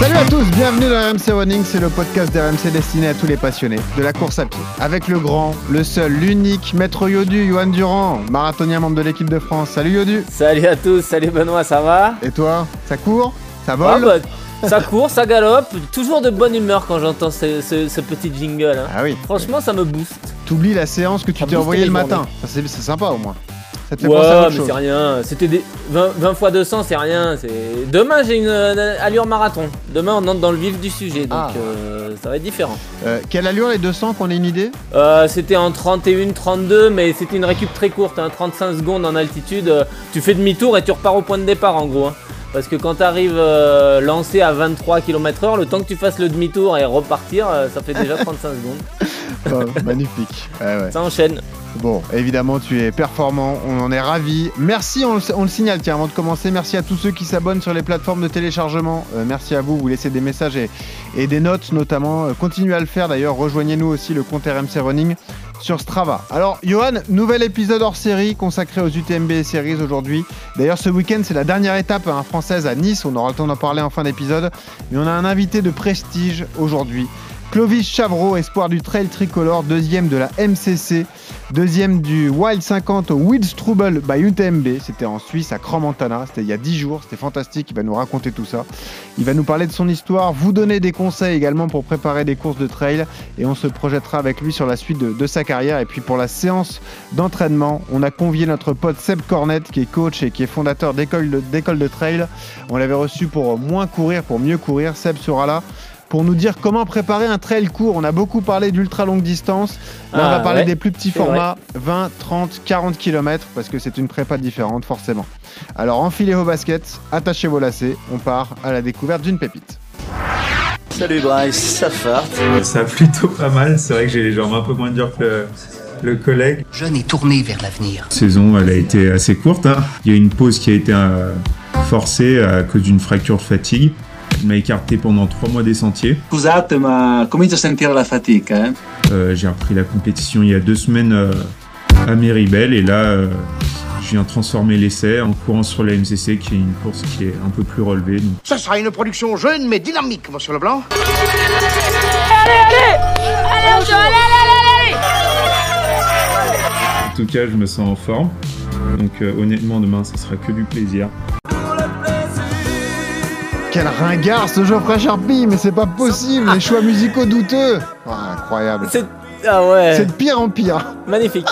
Salut à tous, bienvenue dans RMC Running, c'est le podcast d'RMC destiné à tous les passionnés de la course à pied. Avec le grand, le seul, l'unique, maître Yodu, Johan Durand, marathonien membre de l'équipe de France. Salut Yodu Salut à tous, salut Benoît, ça va? Et toi, ça court? Ça Ah vole bah, Ça court, ça galope, toujours de bonne humeur quand j'entends ce, ce- ce petit jingle. hein. Ah oui, Franchement, ça me booste. t'oublies la séance que tu t'es envoyée le journées. matin. C'est sympa au moins. Ça te fait penser à Ouais, autre mais c'est rien. C'était des 20, 20 fois 200, c'est rien. c'est- Demain, j'ai une euh, allure marathon. Demain, on entre dans le vif du sujet, donc Ah. euh, ça va être différent. Euh, quelle allure les 200 qu'on ait une idée? Euh, c'était en 31, 32, mais c'était une récup très courte, hein, 35 secondes en altitude. tu fais demi-tour et tu repars au point de départ en gros. hein. Parce que quand tu arrives lancé à 23 km/h, le temps que tu fasses le demi-tour et repartir, ça fait déjà 35 secondes. Oh, Magnifique. Ouais. Ça enchaîne. Bon, évidemment, tu es performant, on en est ravis. Merci, on le, on le signale, tiens, avant de commencer, merci à tous ceux qui s'abonnent sur les plateformes de téléchargement. Euh, merci à vous, vous laissez des messages et, et des notes notamment. Euh, continuez à le faire d'ailleurs, rejoignez-nous aussi le compte RMC Running sur Strava. Alors, Johan, nouvel épisode hors série consacré aux UTMB Series aujourd'hui. D'ailleurs, ce week-end, c'est la dernière étape hein, française à Nice, on aura le temps d'en parler en fin d'épisode. Mais on a un invité de prestige aujourd'hui. Clovis Chavreau, espoir du trail tricolore, deuxième de la MCC, deuxième du Wild 50 au Wildstrubel by UTMB. C'était en Suisse, à Crans-Montana. C'était il y a 10 jours. C'était fantastique. Il va nous raconter tout ça. Il va nous parler de son histoire, vous donner des conseils également pour préparer des courses de trail. Et on se projettera avec lui sur la suite de, sa carrière. Et puis pour la séance d'entraînement, on a convié notre pote Seb Cornet, qui est coach et qui est fondateur d'école de, de trail. On l'avait reçu pour moins courir, pour mieux courir. Seb sera là pour nous dire comment préparer un trail court. On a beaucoup parlé d'ultra longue distance. Là, on Ah, va parler ouais, des plus petits vrai. formats, 20, 30, 40 km, parce que c'est une prépa différente, forcément. Alors, enfilez vos baskets, attachez vos lacets, on part à la découverte d'une pépite. Salut Bryce, ça farte. Ça a plutôt pas mal. C'est vrai que j'ai les jambes un peu moins dures que le, le collègue. jeune et tourné vers l'avenir. La saison, elle a été assez courte. hein. Il y a une pause qui a été euh, forcée à cause d'une fracture de fatigue. Je m'a écarté pendant trois mois des sentiers. Scusate, ma comincio a sentire la fatica, eh? Euh, j'ai repris la compétition il y a deux semaines euh, à Méribel et là, euh, je viens transformer l'essai en courant sur la MCC qui est une course qui est un peu plus relevée. Donc, Ça sera une production jeune mais dynamique, monsieur Leblanc. en tout cas, je me sens en forme. Donc euh, honnêtement, demain, ce sera que du plaisir. Quel ringard ce Geoffrey Charpie, mais c'est pas possible, les choix musicaux douteux. Ah, incroyable. C'est ah ouais, C'est de pire en pire. magnifique.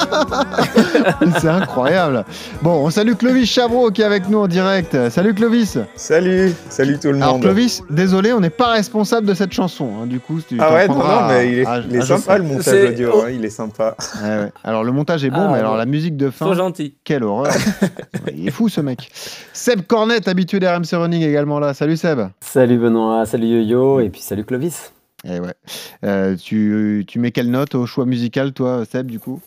C'est incroyable. Bon, on salue Clovis Chavreau qui est avec nous en direct. Salut Clovis. Salut, salut tout le Alors monde. Clovis, désolé, on n'est pas responsable de cette chanson. hein, du coup, tu ah ouais, non, non, mais il est, à- il est à- je sympa le montage C'est- audio, oh. hein, il est sympa. Ouais, ouais. Alors le montage est bon, Ah, mais alors la musique de fin, Trop gentil. quelle horreur. Ouais, il est fou ce mec. Seb Cornet, habitué d'RMC Running également là. Salut Seb. Salut Benoît, salut Yo-Yo et puis salut Clovis. Eh ouais. Euh, tu, tu mets quelle note au choix musical, toi, Seb, du coup?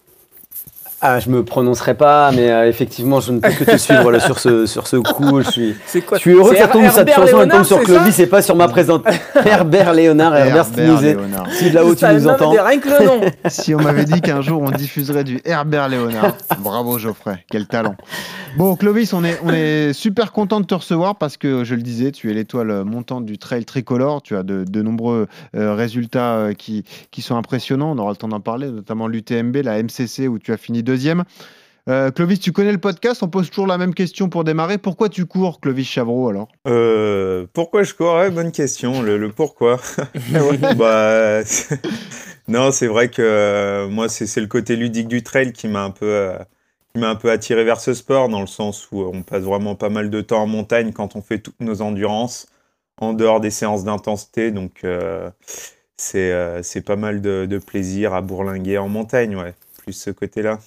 Ah, je me prononcerai pas, mais euh, effectivement, je ne peux que te suivre là, sur, ce, sur ce coup. Je suis, C'est quoi je suis heureux que ça tombe, cette Herbert chanson tombe sur Clovis et pas sur ma présente. Herbert Léonard, Herbert, es- Léonard. si de là-haut tu nous entends. dit Rien que le nom. Si on m'avait dit qu'un jour on diffuserait du Herbert Léonard, bravo Geoffrey, quel talent. Bon Clovis, on est, on est super content de te recevoir parce que je le disais, tu es l'étoile montante du trail tricolore, tu as de, de nombreux euh, résultats euh, qui, qui sont impressionnants, on aura le temps d'en parler, notamment l'UTMB, la MCC où tu as fini deuxième. Euh, Clovis, tu connais le podcast, on pose toujours la même question pour démarrer. Pourquoi tu cours, Clovis Chavreau, alors? Euh, pourquoi je cours? Bonne question, le, pourquoi. bah, non, c'est vrai que euh, moi, c'est le côté ludique du trail qui m'a un peu... un peu attiré vers ce sport dans le sens où on passe vraiment pas mal de temps en montagne quand on fait toutes nos endurances en dehors des séances d'intensité donc c'est c'est pas mal de, de plaisir à bourlinguer en montagne ouais ce côté là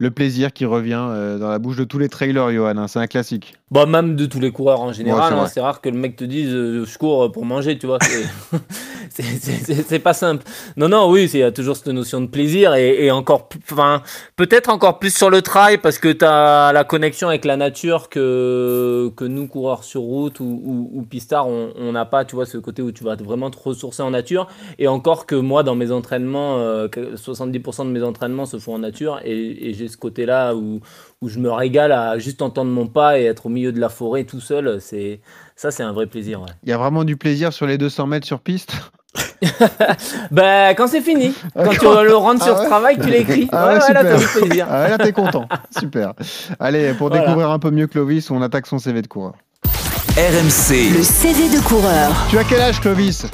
Le plaisir qui revient euh, dans la bouche de tous les trailers, Johan. hein, c'est un classique. Bah, même de tous les coureurs en général, Ouais, c'est hein, c'est rare que le mec te dise euh, je cours pour manger, tu vois. c'est- pas simple. Non, non, oui, il y a toujours cette notion de plaisir et, et encore, enfin, peut-être encore plus sur le trail parce que tu as la connexion avec la nature que, que nous, coureurs sur route ou, ou, ou pistards, on n'a pas, tu vois, ce côté où tu vas vraiment te ressourcer en nature. Et encore que moi, dans mes entraînements, euh, que 70% de mes entraînements se font en nature et, et j'ai ce côté-là où, où je me régale à juste entendre mon pas et être au milieu de la forêt tout seul. C'est ça, c'est un vrai plaisir. ouais. Il y a vraiment du plaisir sur les 200 mètres sur piste. Ben, quand c'est fini, quand tu le rentres sur Ah ce ouais travail, tu l'écris. Ah ouais, ouais, ouais, là, t'as super. du plaisir. Ah ouais, là, t'es content. Super. Allez, pour Voilà. découvrir un peu mieux Clovis, on attaque son CV de coureur. RMC, Le CV de coureur. Tu as quel âge, Clovis?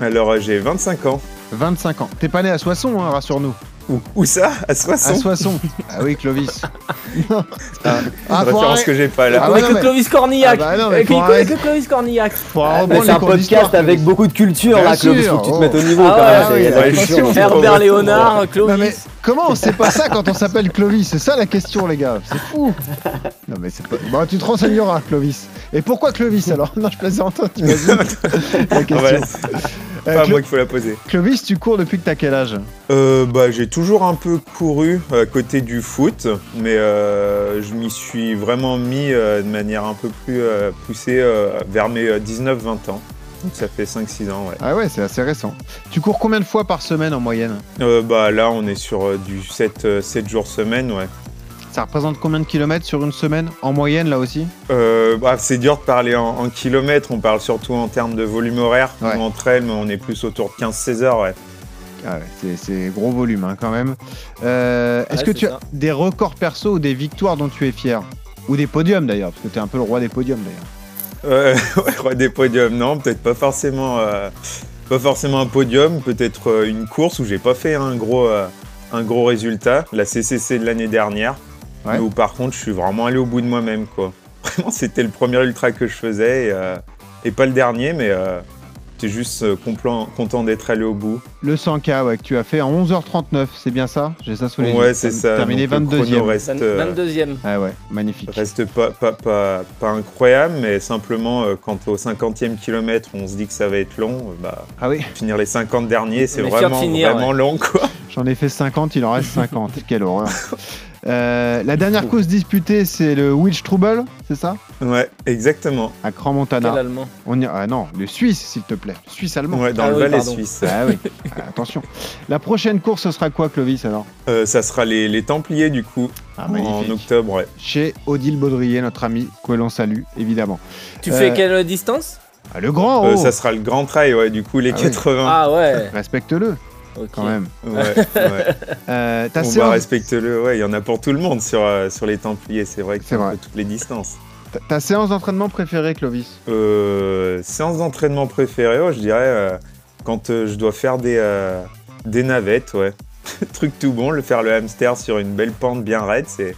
Alors, j'ai 25 ans. 25 ans. T'es pas né à Soissons, hein, rassure-nous. Où, où ça À À Soissons Soissons. Ah oui, Clovis. Ah, Ah, une référence que j'ai pas là. Ah non, mais- Clovis Cornillac. Ah bah non, mais arrêter. que Clovis Cornillac. C'est un podcast avec beaucoup de culture Bien là, Clovis. sûr, Faut que tu te oh. mettes au niveau Ah quand ouais, même. Herbert Léonard, Non Clovis. mais comment c'est pas ça quand on s'appelle Clovis? C'est ça la question les gars, c'est fou. Non mais c'est pas. Bon tu te renseigneras Clovis. Et pourquoi Clovis alors? Non je plaisante, t'imagines la question. Ouais, Euh, c'est pas moi qu'il faut la poser. Clovis tu cours depuis que t'as quel âge? Euh, bah, j'ai toujours un peu couru à côté du foot, mais euh, je m'y suis vraiment mis euh, de manière un peu plus euh, poussée euh, vers mes euh, 19-20 ans. Donc ça fait 5-6 ans, ouais. Ah ouais c'est assez récent. Tu cours combien de fois par semaine en moyenne? Euh, bah, là, on est sur euh, du 7, euh, 7 jours semaine, ouais. Ça représente combien de kilomètres sur une semaine En moyenne là aussi? Euh, bah, c'est dur de parler en, en kilomètres, on parle surtout en termes de volume horaire. Ouais. Entre elles, mais on est plus autour de 15-16 heures, ouais. Ah ouais, c'est- gros volume hein, quand même. Euh, Est-ce Ouais, que tu as des records perso ou des victoires dont tu es fier Ou des podiums d'ailleurs, parce que tu es un peu le roi des podiums d'ailleurs. Euh, ouais, roi des podiums, non, peut-être pas forcément, euh, pas forcément un podium, peut-être euh, une course où j'ai pas fait un gros, un gros résultat, la CCC de l'année dernière, Ouais. où par contre je suis vraiment allé au bout de moi-même, quoi. Vraiment, c'était le premier ultra que je faisais et, euh, et pas le dernier, mais j'étais juste euh, complan- content d'être allé au bout. Le 100K ouais, que tu as fait en 11h39, c'est bien ça? J'ai ça sous les yeux. Ouais, c'est ça. Terminé donc le 22e. chrono reste, euh, 22e. Ah ouais, magnifique. reste pas, pas, pas, pas incroyable, mais simplement euh, quand au 50e kilomètre on se dit que ça va être long, bah, Ah oui, finir les 50 derniers, c'est vraiment, finir, vraiment long, quoi. j'en ai fait 50, il en reste 50. Quelle horreur. Euh, la dernière course disputée, c'est le Witch Trouble, c'est ça? Ouais, exactement. À Grand Quel Montana. allemand? On y... Ah non, le Suisse, s'il te plaît. Le Suisse allemand. Ouais, dans Ah le oui, Valais suisse. Ah oui, Ah, attention. La prochaine course, ce sera quoi, Clovis, alors? Euh, ça sera les, les Templiers, du coup, Ah, en octobre, ouais. Chez Odile Baudrier, notre ami, que l'on salue, évidemment. Tu Euh, fais quelle distance? Ah, le grand, Euh, oh ça sera le grand trail, ouais, du coup, les Ah oui. 80. Ah ouais. Respecte-le, quand même. Ouais, ouais. Euh, ta On va séance- respecte-le, ouais, il y en a pour tout le monde sur, euh, sur les Templiers, c'est vrai que C'est toutes les distances. ta- ta séance d'entraînement préférée, Clovis? Euh, séance d'entraînement préférée, ouais, je dirais, euh, quand euh, je dois faire des, euh, des navettes, ouais. Truc tout bon, le faire le hamster sur une belle pente bien raide, c'est,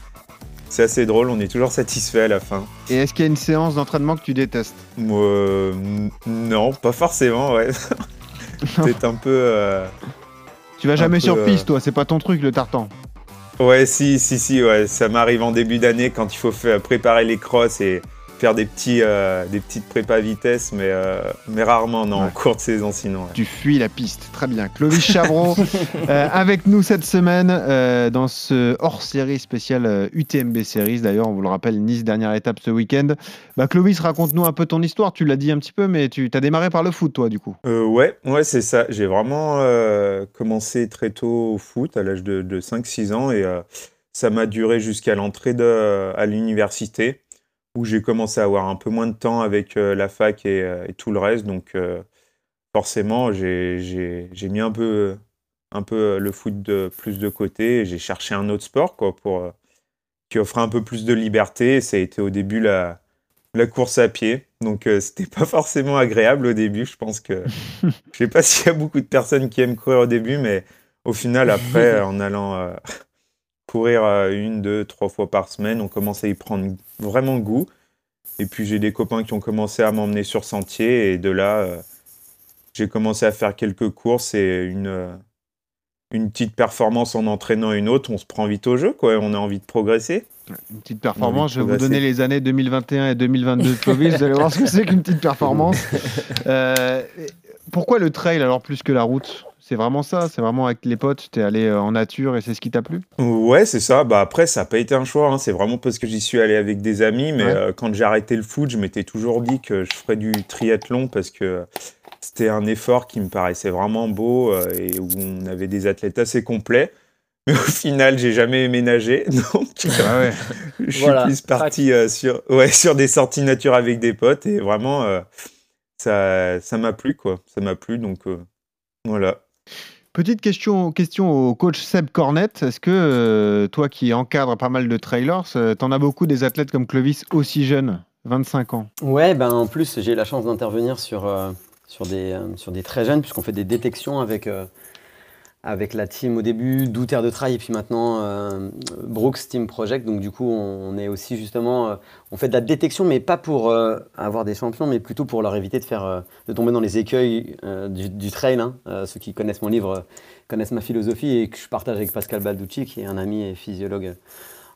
c'est assez drôle, on est toujours satisfait à la fin. Et est-ce qu'il y a une séance d'entraînement que tu détestes? Euh, non, pas forcément, ouais. Peut-être un peu. Euh, Tu vas Un jamais peu, sur euh, piste, toi, c'est pas ton truc, le tartan. Ouais, si, si, si, ouais. Ça m'arrive en début d'année quand il faut préparer les crosses et faire des, petits, euh, des petites prépas vitesse, mais, euh, mais rarement, non, en Ouais. cours de saison sinon. ouais. Tu fuis la piste, très bien. Clovis Chavreau, euh, avec nous cette semaine dans ce hors-série spécial UTMB Series. D'ailleurs, on vous le rappelle, Nice, dernière étape ce week-end. Bah, Clovis, raconte-nous un peu ton histoire. Tu l'as dit un petit peu, mais tu as démarré par le foot, toi, du coup. Ouais, ouais, c'est ça. J'ai vraiment commencé très tôt au foot, à l'âge de, de 5-6 ans, et ça m'a duré jusqu'à l'entrée à l'université, où j'ai commencé à avoir un peu moins de temps avec euh, la fac et, euh, et tout le reste. Donc, euh, forcément, j'ai mis un peu, un peu le foot de, plus de côté, j'ai cherché un autre sport, quoi, pour, qui offrait un peu plus de liberté. Ça a été au début la, la course à pied. Donc, euh, c'était pas forcément agréable au début. Je pense que. Je sais pas s'il y a beaucoup de personnes qui aiment courir au début, mais au final, après, en allant euh, courir euh, une, deux, trois fois par semaine, on commence à y prendre vraiment goût. Et puis, j'ai des copains qui ont commencé à m'emmener sur sentier. Et de là, euh, j'ai commencé à faire quelques courses et une, euh, une petite performance en entraînant une autre, on se prend vite au jeu, quoi. On a envie de progresser. Une petite performance. Je vais vous donner les années 2021 et 2022 de vous allez voir ce que c'est qu'une petite performance. Euh, pourquoi le trail alors plus que la route? C'est vraiment ça, c'est vraiment avec les potes, tu es allé euh, en nature et c'est ce qui t'a plu? Ouais, c'est ça. Bah après, ça n'a pas été un choix. hein. C'est vraiment parce que j'y suis allé avec des amis. Mais Ouais. euh, quand j'ai arrêté le foot, je m'étais toujours dit que je ferais du triathlon parce que c'était un effort qui me paraissait vraiment beau euh, et où on avait des athlètes assez complets. Mais au final, j'ai jamais ménagé. Donc, Ah ouais. je suis Voilà, plus parti euh, sur, ouais, sur des sorties nature avec des potes. Et vraiment, euh, ça ça m'a plu, quoi. Ça m'a plu. Donc, euh, voilà. Petite question, question au coach Seb Cornette. Est-ce que euh, toi qui encadres pas mal de trailers, euh, t'en as beaucoup des athlètes comme Clovis aussi jeunes, 25 ans? Ouais, ben en plus, j'ai la chance d'intervenir sur, euh, des, très jeunes, puisqu'on fait des détections avec, avec la team au début, Doux Terre de Trail, et puis maintenant euh, Brooks Team Project. Donc, du coup, on, est aussi justement. euh, on fait de la détection, mais pas pour euh, avoir des champions, mais plutôt pour leur éviter de, faire, de tomber dans les écueils du, trail. hein. Ceux qui connaissent mon livre connaissent ma philosophie et que je partage avec Pascal Balducci, qui est un ami et physiologue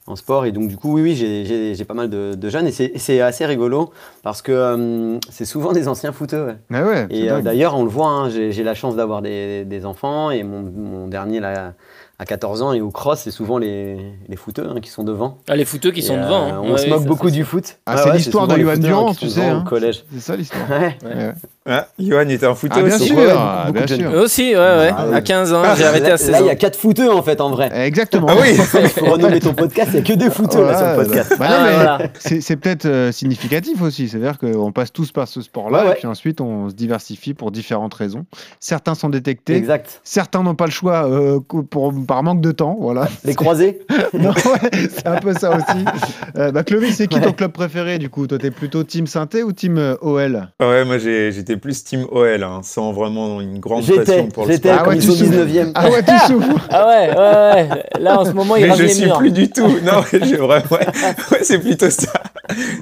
en sport. Et donc, du coup, oui, oui, j'ai- pas mal de, de jeunes. Et c'est- assez rigolo parce que euh, c'est souvent des anciens footeux. ouais. Ah ouais, Et euh, d'ailleurs, on le voit, hein, j'ai j'ai la chance d'avoir des, des enfants. Et mon, mon dernier, là, à 14 ans, et au cross, c'est souvent les, les footeux hein, qui sont devant. Ah, les footeux qui Et, sont euh, devant. hein. On Ouais, se moque ça, beaucoup du foot. Ah, Ouais, c'est ouais, l'histoire de Johan hein, Durand, qui tu sais. hein. Au collège. C'est ça l'histoire. Ouais. Ouais, ouais. Ah, Johan était un footeux Ah, bien aussi. sûr, beaucoup- ah, bien de sûr. Eux aussi, ouais, ouais. Ah, oui. à 15 ans, j'ai arrêté à 16 là, il ans. y a quatre footeux en fait, en vrai. Exactement. Ah oui Il faut renommer ton podcast, il n'y a que des footeux là, sur le podcast. bah- non, Ah, mais voilà. c'est peut-être euh, significatif aussi. C'est-à-dire qu'on passe tous par ce sport-là et puis ensuite on se diversifie pour différentes raisons. Certains sont détectés, Exact. certains n'ont pas le choix euh, pour, par manque de temps. Voilà. Les croisés Non, ouais, c'est un peu ça aussi. Euh, bah, Clovis, c'est qui ton club préféré du coup? Toi, t'es plutôt team synthé ou team euh, OL Ouais, moi j'ai- j'étais plus team OL, hein, sans vraiment une grande J'étais, passion pour le j'étais, sport. Ah comme ouais, ils tu sont souffres. 19e. Ah ouais, tu souffres Ah ouais, ouais, ouais. Là, en ce moment, il Mais je les suis murs. plus du tout. Non, j'ai vraiment. Ouais, ouais, c'est plutôt ça.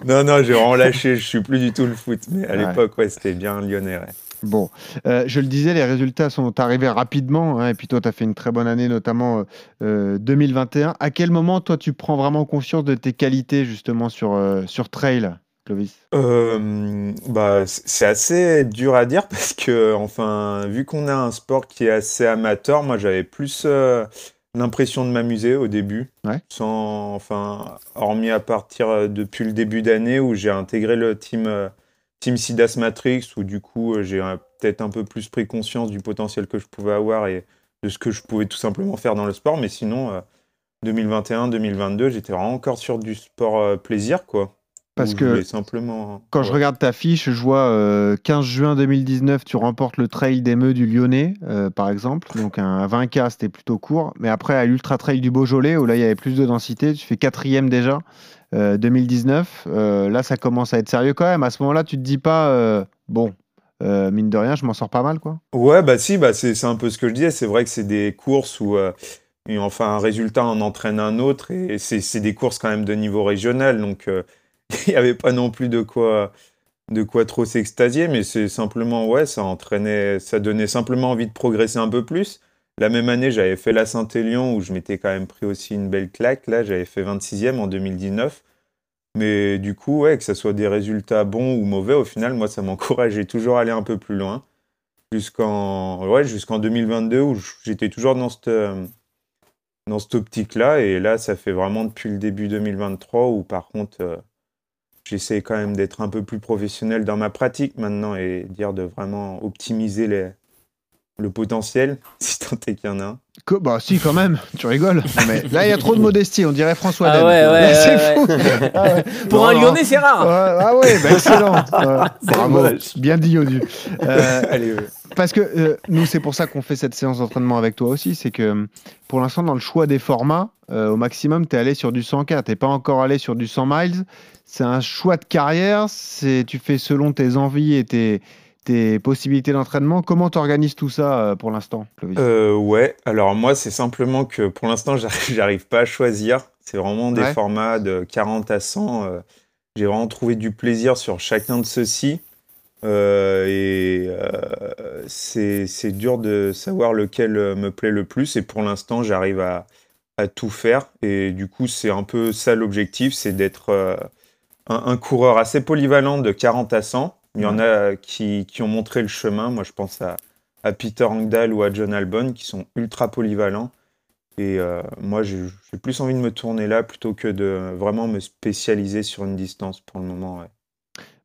Non, non, j'ai vraiment lâché. Je suis plus du tout le foot. Mais à Ouais. l'époque, ouais, c'était bien lyonnais. Bon, euh, je le disais, les résultats sont arrivés rapidement. hein, et puis toi, tu as fait une très bonne année, notamment euh, euh, 2021. À quel moment, toi, tu prends vraiment conscience de tes qualités, justement, sur, euh, sur trail, Clovis? Euh, bah, c'est assez dur à dire parce que, enfin, vu qu'on a un sport qui est assez amateur, moi j'avais plus euh, l'impression de m'amuser au début. Ouais. Sans, enfin, hormis à partir euh, depuis le début d'année où j'ai intégré le team, euh, team Sidas Matrix, où du coup euh, j'ai euh, peut-être un peu plus pris conscience du potentiel que je pouvais avoir et de ce que je pouvais tout simplement faire dans le sport. Mais sinon, euh, 2021-2022, j'étais vraiment encore sur du sport euh, plaisir, quoi. Parce que simplement. Quand je regarde ta fiche, je vois euh, 15 juin 2019, tu remportes le trail des Meux du Lyonnais, euh, par exemple. Donc un 20K, c'était plutôt court. Mais après, à l'Ultra Trail du Beaujolais, où là, il y avait plus de densité, tu fais quatrième déjà, euh, 2019. Euh, là, ça commence à être sérieux quand même. À ce moment-là, tu te dis pas, euh, bon, euh, mine de rien, je m'en sors pas mal, quoi. Ouais, bah si, bah c'est un peu ce que je disais. C'est vrai que c'est des courses où, euh, et enfin, un résultat en entraîne un autre, et c'est des courses quand même de niveau régional, donc euh, il n'y avait pas non plus de quoi, de quoi trop s'extasier, mais c'est simplement, ouais, ça entraînait, ça donnait simplement envie de progresser un peu plus. La même année, j'avais fait la Saint-Élion où je m'étais quand même pris aussi une belle claque. Là, j'avais fait 26e en 2019. Mais du coup, ouais, que ce soit des résultats bons ou mauvais, au final, moi, ça m'encourageait toujours à aller un peu plus loin. Jusqu'en ouais, jusqu'en 2022 où j'étais toujours dans cette, euh, dans optique-là. Et là, ça fait vraiment depuis le début 2023 où, par contre, euh, j'essaie quand même d'être un peu plus professionnel dans ma pratique maintenant et dire de vraiment optimiser les, le potentiel, si tant est qu'il y en a un. Que- bah si, quand même, tu rigoles. Mais là, il y a trop de modestie, on dirait François Ah Den. ouais, ouais, c'est ouais, fou. Ah ouais. Pour Non, un. Lyonnais, c'est rare. Ouais, ah ouais, bah excellent. Bravo, bien dit Yodu. Euh, Allez, ouais. parce que euh, nous, c'est pour ça qu'on fait cette séance d'entraînement avec toi aussi, c'est que euh, pour l'instant, dans le choix des formats, euh, au maximum, tu es allé sur du 100K, tu pas encore allé sur du 100 miles. C'est un choix de carrière, c'est tu fais selon tes envies et tes, tes possibilités d'entraînement. Comment tu organises tout ça euh, pour l'instant, Euh, ouais, alors moi, c'est simplement que pour l'instant, j'arrive pas à choisir. C'est vraiment des Ouais. formats de 40 à 100. euh, J'ai vraiment trouvé du plaisir sur chacun de ceux-ci. Euh, et euh, c'est dur de savoir lequel me plaît le plus. Et pour l'instant, j'arrive à, à tout faire. Et du coup, c'est un peu ça l'objectif, c'est d'être euh, un, un coureur assez polyvalent de 40 à 100. Il y en a qui, qui ont montré le chemin. Moi, je pense à, à Peter Angdahl ou à John Albon, qui sont ultra polyvalents. Et euh, moi, j'ai j'ai plus envie de me tourner là plutôt que de vraiment me spécialiser sur une distance pour le moment. ouais.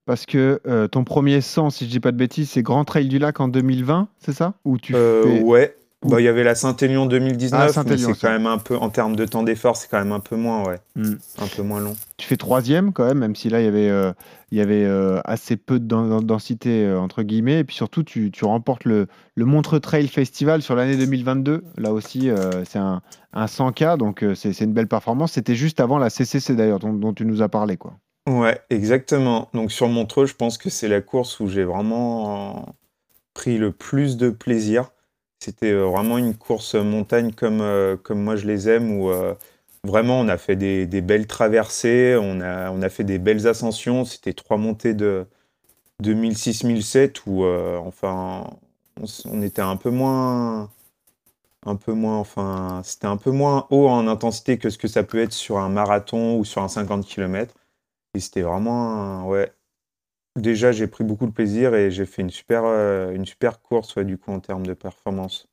Parce que euh, ton premier 100, si je dis pas de bêtises, c'est Grand Trail du Lac en 2020, c'est ça? Ou tu Euh, fais- ouais. Bah, il y avait la Saint-Élion 2019, Ah, mais c'est quand même un peu, en termes de temps d'effort, c'est quand même un peu moins, ouais. Hmm. Un peu moins long. Tu fais troisième quand même, même si là il y avait, euh, il y avait euh, assez peu de den- densité euh, entre guillemets. Et puis surtout, tu, tu remportes le, le Montreux Trail Festival sur l'année 2022. Là aussi, c'est un, un 100K, donc c'est une belle performance. C'était juste avant la CCC d'ailleurs, dont, dont tu nous as parlé. quoi. Ouais, exactement. Donc sur Montreux, je pense que c'est la course où j'ai vraiment pris le plus de plaisir. C'était euh, vraiment une course montagne comme, euh, comme moi je les aime, où euh, vraiment on a fait des, belles traversées, on a, on a fait des belles ascensions. C'était trois montées de, de 1006-1007 où enfin on, était un peu moins un peu moins enfin c'était un peu moins haut en intensité que ce que ça peut être sur un marathon ou sur un 50 km. Et c'était vraiment, ouais. Déjà, j'ai pris beaucoup de plaisir et j'ai fait une super, euh, une super course, ouais, du coup, en termes de performance.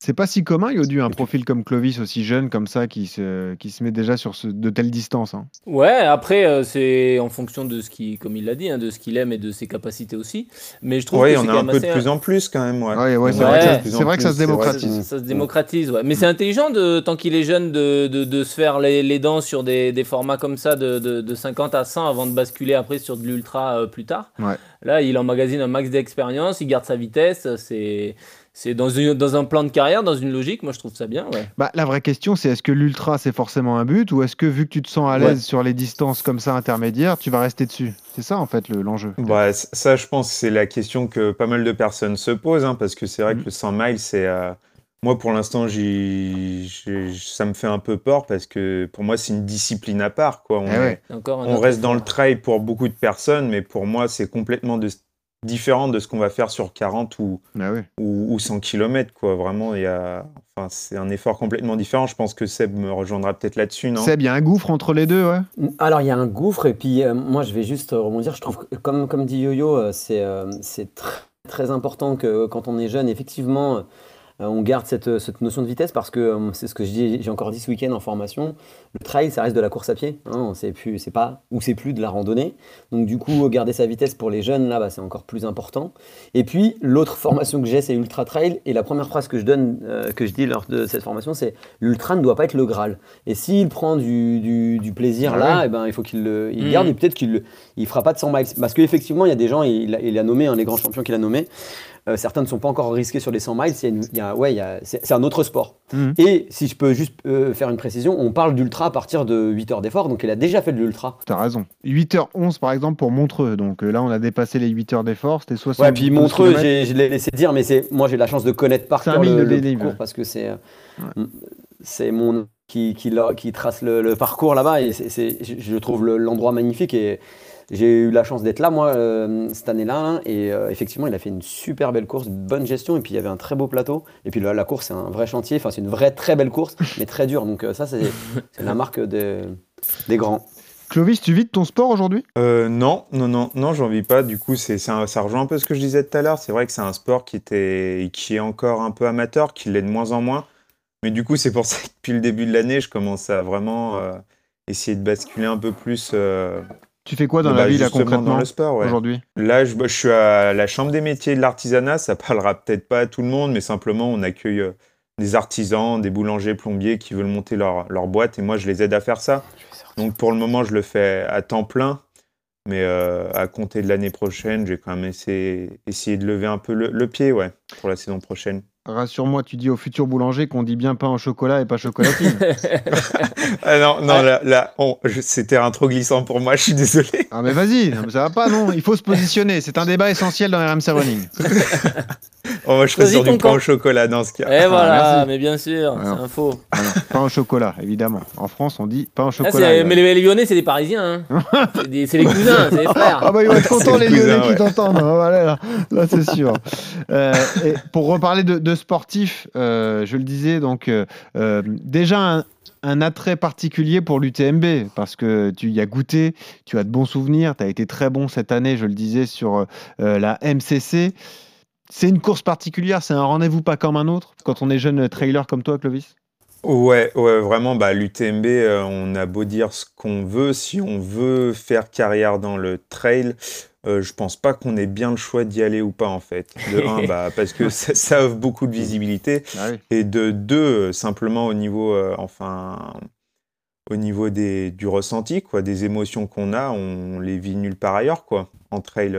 C'est pas si commun, Yodu, un profil comme Clovis aussi jeune comme ça qui se, qui se met déjà sur ce- de telles distances. hein. Ouais, après, euh, c'est en fonction de ce qui, comme il l'a dit, hein, de ce qu'il aime et de ses capacités aussi. Mais je trouve Ouais, que on a un peu de plus en plus quand même, ouais. Ouais, ouais, c'est Ouais. vrai que ça- vrai que ça se démocratise. Ça se démocratise, ouais. Mais c'est intelligent, de, tant qu'il est jeune, de, de, de se faire les, les dents sur des, des formats comme ça, de, de, de 50 à 100 avant de basculer après sur de l'ultra euh, plus tard. Ouais. Là, il emmagasine un max d'expérience, il garde sa vitesse. C'est c'est dans, une- dans un plan de carrière, dans une logique. Moi, je trouve ça bien, ouais. Bah, la vraie question, c'est est-ce que l'ultra, c'est forcément un but ou est-ce que vu que tu te sens à l'aise Ouais. sur les distances comme ça intermédiaires, tu vas rester dessus? C'est ça en fait le- l'enjeu. Bah, ça, je pense, c'est la question que pas mal de personnes se posent, hein, parce que c'est vrai Mm. que le 100 miles, c'est. euh, Moi, pour l'instant, ça me fait un peu peur parce que pour moi, c'est une discipline à part. Quoi. On, Eh ouais. est- Encore un on reste dans le trail pour beaucoup de personnes, mais pour moi, c'est complètement de- différent de ce qu'on va faire sur 40 ou, Ah ouais. ou, ou 100 km. Quoi. Vraiment, il y a... enfin, c'est un effort complètement différent. Je pense que Seb me rejoindra peut-être là-dessus, non? Seb, il y a un gouffre entre les deux, ouais. Alors, il y a un gouffre, et puis euh, moi, je vais juste rebondir. Je trouve que, comme, comme dit Yo-Yo, euh, c'est euh, c'est tr- très important que quand on est jeune, effectivement, euh, on garde cette, cette notion de vitesse parce que euh, c'est ce que je dis- j'ai encore dit ce week-end en formation. Le trail, ça reste de la course à pied. Hein, c'est plus, c'est pas ou c'est plus de la randonnée. Donc du coup, garder sa vitesse pour les jeunes là, bah, c'est encore plus important. Et puis l'autre formation que j'ai, c'est ultra trail. Et la première phrase que je donne, euh, que je dis lors de cette formation, c'est l'ultra ne doit pas être le Graal. Et s'il prend du, du- du plaisir Ah là, ouais. eh ben, il faut qu'il le il Mhm. garde et peut-être qu'il il fera pas de 100 miles. Parce qu'effectivement, il y a des gens, il, a- il a nommé, hein, les grands champions qu'il a nommés, euh, certains ne sont pas encore risqués sur les 100 miles. Il y a une- il y a- ouais, il y a- c'est un autre sport. Mhm. Et si je peux juste euh, faire une précision, on parle d'ultra à partir de 8 heures d'effort, donc il a déjà fait de l'ultra. T'as raison. 8h11 par exemple pour Montreux. Donc euh, là, on a dépassé les 8 heures d'effort. C'était 60 Ouais, puis Montreux, je l'ai laissé dire, mais c'est moi j'ai la chance de connaître par cœur le, le parcours parce que c'est c'est mon qui, qui, trace le, le parcours là-bas et c'est- je trouve le- l'endroit magnifique et j'ai eu la chance d'être là moi euh, cette année-là hein, et euh, effectivement il a fait une super belle course, une bonne gestion et puis il y avait un très beau plateau et puis la, la course c'est un vrai chantier, enfin c'est une vraie très belle course mais très dure donc euh, ça c'est c'est la marque des, des grands. Clovis, tu vis de ton sport aujourd'hui? Euh, non, non, non, non, j'en vis pas. Du coup, c'est, c'est un- ça rejoint un peu ce que je disais tout à l'heure. C'est vrai que c'est un sport qui était, qui est encore un peu amateur, qui l'est de moins en moins. Mais du coup, c'est pour ça que depuis le début de l'année, je commence à vraiment euh, essayer de basculer un peu plus. euh, Tu fais quoi dans bah, la vie là concrètement dans le sport, ouais. aujourd'hui? Là, je, bah, je suis à la Chambre des métiers et de l'artisanat. Ça parlera peut-être pas à tout le monde, mais simplement, on accueille euh, des artisans, des boulangers, plombiers qui veulent monter leur, leur boîte et moi, je les aide à faire ça. Donc, pour le moment, je le fais à temps plein. Mais euh, à compter de l'année prochaine, j'ai quand même essayé, essayé de lever un peu le, le pied, ouais, pour la saison prochaine. Rassure-moi, tu dis au futur boulanger qu'on dit bien pain au chocolat et pas chocolatine. ah non, non, là, là c'était un trop glissant pour moi, je suis désolé. Ah mais vas-y, ça va pas, non, il faut se positionner. C'est un débat essentiel dans RMC Running. oh, je serais sur du pain au chocolat dans ce cas. Et voilà, mais bien sûr, c'est un faux. pain au chocolat, évidemment. En France, on dit pain au chocolat. mais les, Lyonnais, c'est des Parisiens. Hein. c'est les cousins, c'est les frères. Ah bah ils vont être contents les, Lyonnais qui t'entendent. Hein, là, là c'est sûr. Euh, et pour reparler de, de sportifs, euh, je le disais, donc euh, déjà un, attrait particulier pour l'UTMB parce que tu y as goûté, tu as de bons souvenirs, tu as été très bon cette année, je le disais, sur la MCC. C'est une course particulière, c'est un rendez-vous pas comme un autre quand on est jeune trailer comme toi, Clovis? Ouais, ouais, vraiment, bah, l'UTMB, on a beau dire ce qu'on veut, si on veut faire carrière dans le trail, euh, je pense pas qu'on ait bien le choix d'y aller ou pas en fait. De un, bah, parce que ça, offre beaucoup de visibilité, ah et de deux, simplement au niveau, euh, enfin, au niveau des, du ressenti, quoi, des émotions qu'on a, on les vit nulle part ailleurs, quoi, en trail.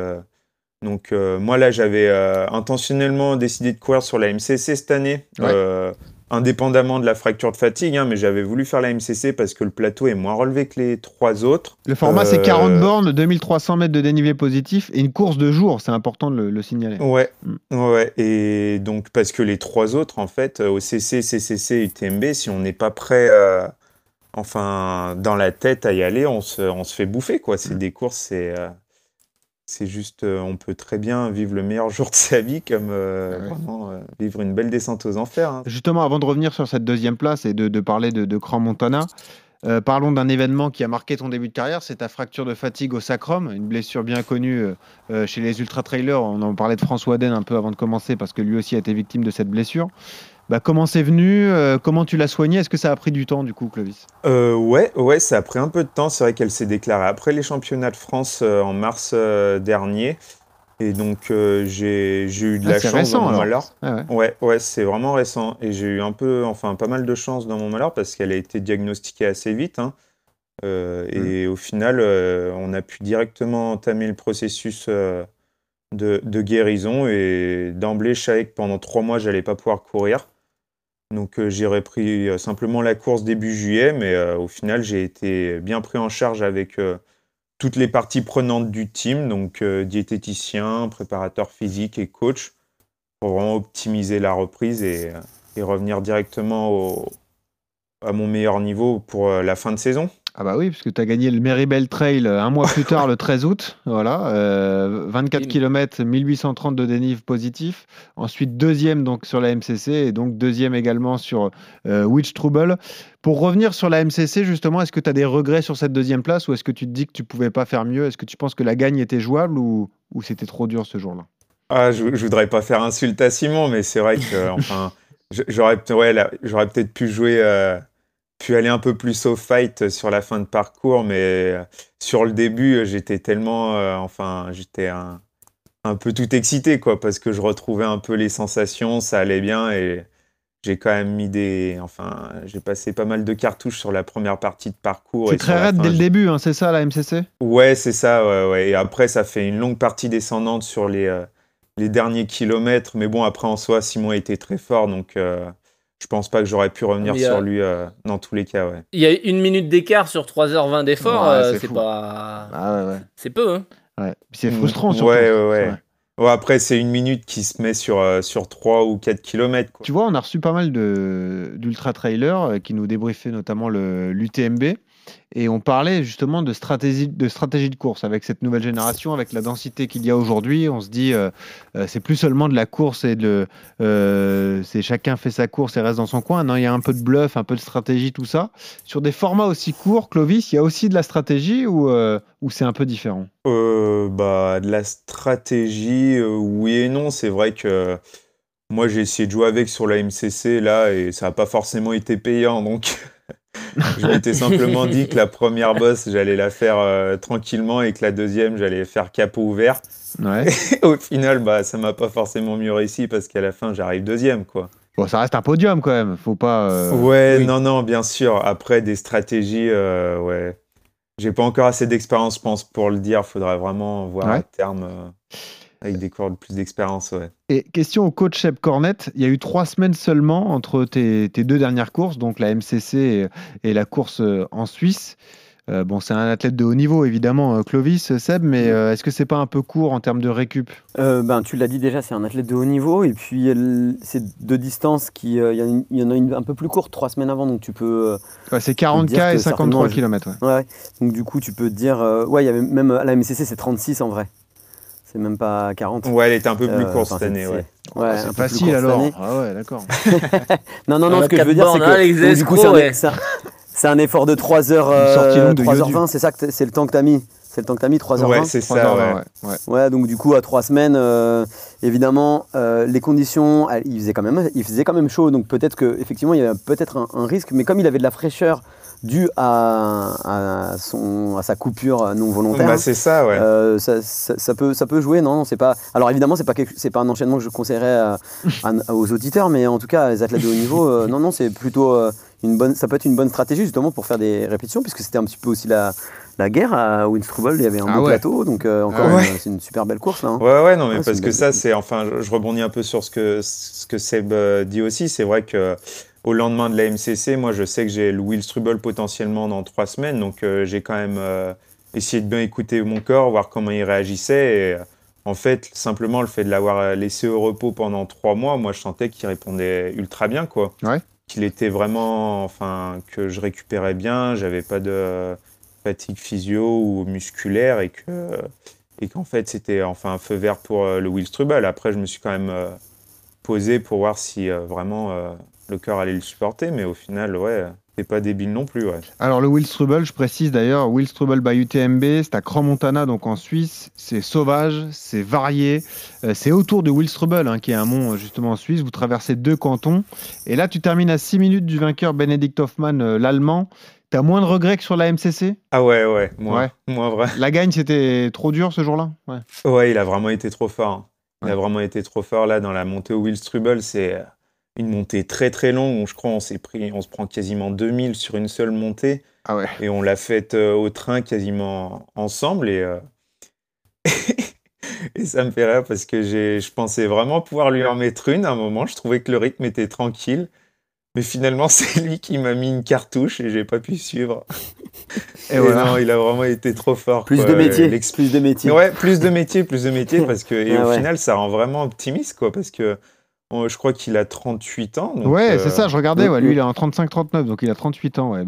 Euh. Donc moi là, j'avais intentionnellement décidé de courir sur la MCC cette année indépendamment de la fracture de fatigue, hein, mais j'avais voulu faire la MCC parce que le plateau est moins relevé que les trois autres. Le format, c'est 40 euh, bornes, 2300 mètres de dénivelé positif et une course de jour, c'est important de le, signaler. Ouais, mm. ouais, et donc parce que les trois autres, en fait, OCC, CCC, UTMB, si on n'est pas prêt, euh, enfin, dans la tête à y aller, on se, on se fait bouffer, quoi. C'est mm. des courses, c'est... C'est juste, euh, on peut très bien vivre le meilleur jour de sa vie comme euh, vraiment euh, vivre une belle descente aux enfers. Hein. Justement, avant de revenir sur cette deuxième place et de, parler de, de Cran Montana, parlons d'un événement qui a marqué ton début de carrière, c'est ta fracture de fatigue au sacrum, une blessure bien connue chez les ultra-trailers. On en parlait de François Den un peu avant de commencer parce que lui aussi a été victime de cette blessure. Bah, comment c'est venu euh, Comment tu l'as soigné? Est-ce que ça a pris du temps du coup, Clovis? Euh, Ouais, ouais, ça a pris un peu de temps. C'est vrai qu'elle s'est déclarée après les championnats de France euh, en mars dernier. Et donc j'ai eu de ah, la chance récent, dans mon malheur. Ah ouais, ouais, c'est vraiment récent. Et j'ai eu un peu, enfin pas mal de chance dans mon malheur parce qu'elle a été diagnostiquée assez vite. Hein. Et mmh. au final, on a pu directement entamer le processus de, de, guérison. Et d'emblée, je savais que pendant trois mois, j'allais pas pouvoir courir. Donc euh, j'ai repris euh, simplement la course début juillet, mais euh, au final j'ai été bien pris en charge avec toutes les parties prenantes du team, donc diététicien, préparateur physique et coach, pour vraiment optimiser la reprise et, revenir directement à mon meilleur niveau pour la fin de saison. Ah bah oui, parce que tu as gagné le Meribel Trail euh, un mois plus tard, le 13 août. Voilà, 24 km, 1830 de dénive positif. Ensuite, deuxième donc sur la MCC et donc deuxième également sur euh, Witch Trouble. Pour revenir sur la MCC, justement, est-ce que tu as des regrets sur cette deuxième place ou est-ce que tu te dis que tu pouvais pas faire mieux? Est-ce que tu penses que la gagne était jouable ou, ou c'était trop dur ce jour-là? Ah, je, je voudrais pas faire insulte à Simon, mais c'est vrai que enfin, j'aurais ouais, peut-être pu jouer. Euh, pu aller un peu plus au fight sur la fin de parcours, mais euh, sur le début, j'étais tellement, euh, enfin, j'étais un, un, peu tout excité, quoi, parce que je retrouvais un peu les sensations, ça allait bien et j'ai quand même mis des, enfin, j'ai passé pas mal de cartouches sur la première partie de parcours. C'est très raide dès le début, hein, c'est ça la MCC Ouais, c'est ça, ouais, ouais. Et après, ça fait une longue partie descendante sur les, euh, les derniers kilomètres, mais bon, après en soi, Simon été très fort, donc je pense pas que j'aurais pu revenir sur lui euh, dans tous les cas. Ouais. Il y a une minute d'écart sur 3h20 d'effort, euh, c'est pas. Ah, ouais, c'est peu. Hein. Ouais. C'est frustrant surtout. Ouais, ouais, ouais. après, c'est une minute qui se met sur, euh, sur 3 ou 4 km. Tu vois, on a reçu pas mal d'ultra-trailers qui nous débriefaient notamment l'UTMB. Et on parlait justement de stratégie, de stratégie de course avec cette nouvelle génération, avec la densité qu'il y a aujourd'hui. On se dit, euh, euh, c'est plus seulement de la course et de, euh, c'est chacun fait sa course et reste dans son coin. Non, il y a un peu de bluff, un peu de stratégie, tout ça. Sur des formats aussi courts, Clovis, il y a aussi de la stratégie ou, ou c'est un peu différent? Bah, de la stratégie, oui et non. C'est vrai que moi, j'ai essayé de jouer avec sur la MCC là et ça n'a pas forcément été payant, donc. je m'étais simplement dit que la première bosse, j'allais la faire euh, tranquillement et que la deuxième, j'allais faire capot ouvert. au final, bah, ça m'a pas forcément mieux réussi parce qu'à la fin, j'arrive deuxième, quoi. Bon, ça reste un podium quand même. Faut pas. Euh, ouais, non, non, bien sûr. Après, des stratégies, euh, ouais. J'ai pas encore assez d'expérience, je pense, pour le dire. Faudrait vraiment voir à terme. Avec des coureurs de plus d'expérience, ouais. Et question au coach Seb Cornette, il y a eu trois semaines seulement entre tes, tes deux dernières courses, donc la MCC et, et la course euh, en Suisse. Euh, bon, c'est un athlète de haut niveau, évidemment, euh, Clovis, Seb, mais euh, est-ce que c'est pas un peu court en termes de récup? Euh, ben, tu l'as dit déjà, c'est un athlète de haut niveau. Et puis, c'est deux distances qui. euh, Il y, en a une- il y en a une un peu plus courte, trois semaines avant. Donc, tu peux. euh, Ouais, C'est dire 40K que et 53 certainement, km. Ouais. Ouais. Donc, du coup, tu peux te dire. euh, ouais, il y avait même. À la MCC, c'est 36 en vrai. C'est même pas 40. Ouais, elle était un peu plus Euh, courte cette année, c'est- ouais. Ouais, un c'est peu plus facile court cette alors. année. Ah ouais, d'accord. Non, non, non, Ah, ce que je veux dire, c'est hein, que. donc, du coup, c'est un, escrocs, ouais. c'est un- c'est un effort de 3h, Une sortie longue de 3h20, c'est ça que c'est le temps que tu as mis. C'est le temps que tu as mis, 3h20 Ouais, c'est ça, 3h20, ouais. ouais. donc du coup, à trois semaines, euh, évidemment, euh, les conditions, il faisait quand même, il faisait quand même chaud, donc peut-être que effectivement, il y avait peut-être un, un risque, mais comme il avait de la fraîcheur due à, à son, à sa coupure non volontaire, Bah, c'est ça, ouais. euh, ça, ça- ça peut, ça peut jouer, non, non, c'est pas. Alors évidemment, c'est pas, c'est pas un enchaînement que je conseillerais à- à- aux auditeurs, mais en tout cas, les athlètes de haut niveau, euh, non, non, c'est plutôt euh, une bonne, ça peut être une bonne stratégie justement pour faire des répétitions, puisque c'était un petit peu aussi la, la guerre à Winstrubel, il y avait un Ah beau ouais. plateau, donc euh, encore, Ah ouais. c'est une super belle course là. hein. Ouais, ouais, non, mais parce que belle ça, c'est. Enfin, je, je rebondis un peu sur ce que, ce que Seb euh, dit aussi. C'est vrai que au lendemain de la MCC, moi, je sais que j'ai le Will Strubble potentiellement dans trois semaines. Donc, euh, j'ai quand même euh, essayé de bien écouter mon corps, voir comment il réagissait. Et euh, en fait, simplement, le fait de l'avoir laissé au repos pendant trois mois, moi, je sentais qu'il répondait ultra bien, quoi. Ouais. Qu'il était vraiment. Enfin, que je récupérais bien, j'avais pas de fatigue physio ou musculaire et que et qu'en fait c'était enfin un feu vert pour le Will Strubble. Après, je me suis quand même posé pour voir si vraiment le cœur allait le supporter, mais au final, ouais, c'est pas débile non plus, ouais. Alors le Will je précise d'ailleurs, Will by UTMB, c'est à Crans-Montana, donc en Suisse. C'est sauvage, c'est varié. Euh, c'est autour de Will hein, qui est un mont euh, justement en Suisse. Vous traversez deux cantons. Et là, tu termines à 6 minutes du vainqueur Benedikt Hoffmann, euh, l'Allemand. T'as moins de regrets que sur la MCC Ah ouais, ouais, moi, Ouais. moi vrai. La gagne, c'était trop dur ce jour-là? Ouais. Ouais, il a vraiment été trop fort. hein. Il Ouais. a vraiment été trop fort là dans la montée au Will. C'est une montée très très longue. où Je crois on s'est pris, on se prend quasiment 2000 sur une seule montée. Ah ouais. Et on l'a faite euh, au train quasiment ensemble. Et, euh, et ça me fait rire parce que j'ai, je pensais vraiment pouvoir lui en mettre une à un moment. Je trouvais que le rythme était tranquille. Mais finalement, c'est lui qui m'a mis une cartouche et j'ai pas pu suivre. Et, Et voilà. non, il a vraiment été trop fort. Plus quoi. de métiers, L'ex- plus de métiers. Ouais, plus de métiers, plus de parce que et Ah au ouais. final, ça rend vraiment optimiste quoi parce que je crois qu'il a 38 ans. donc, ouais, euh, c'est ça, je regardais. Ouais, lui, mm. il est en 35-39, donc il a 38 ans, ouais.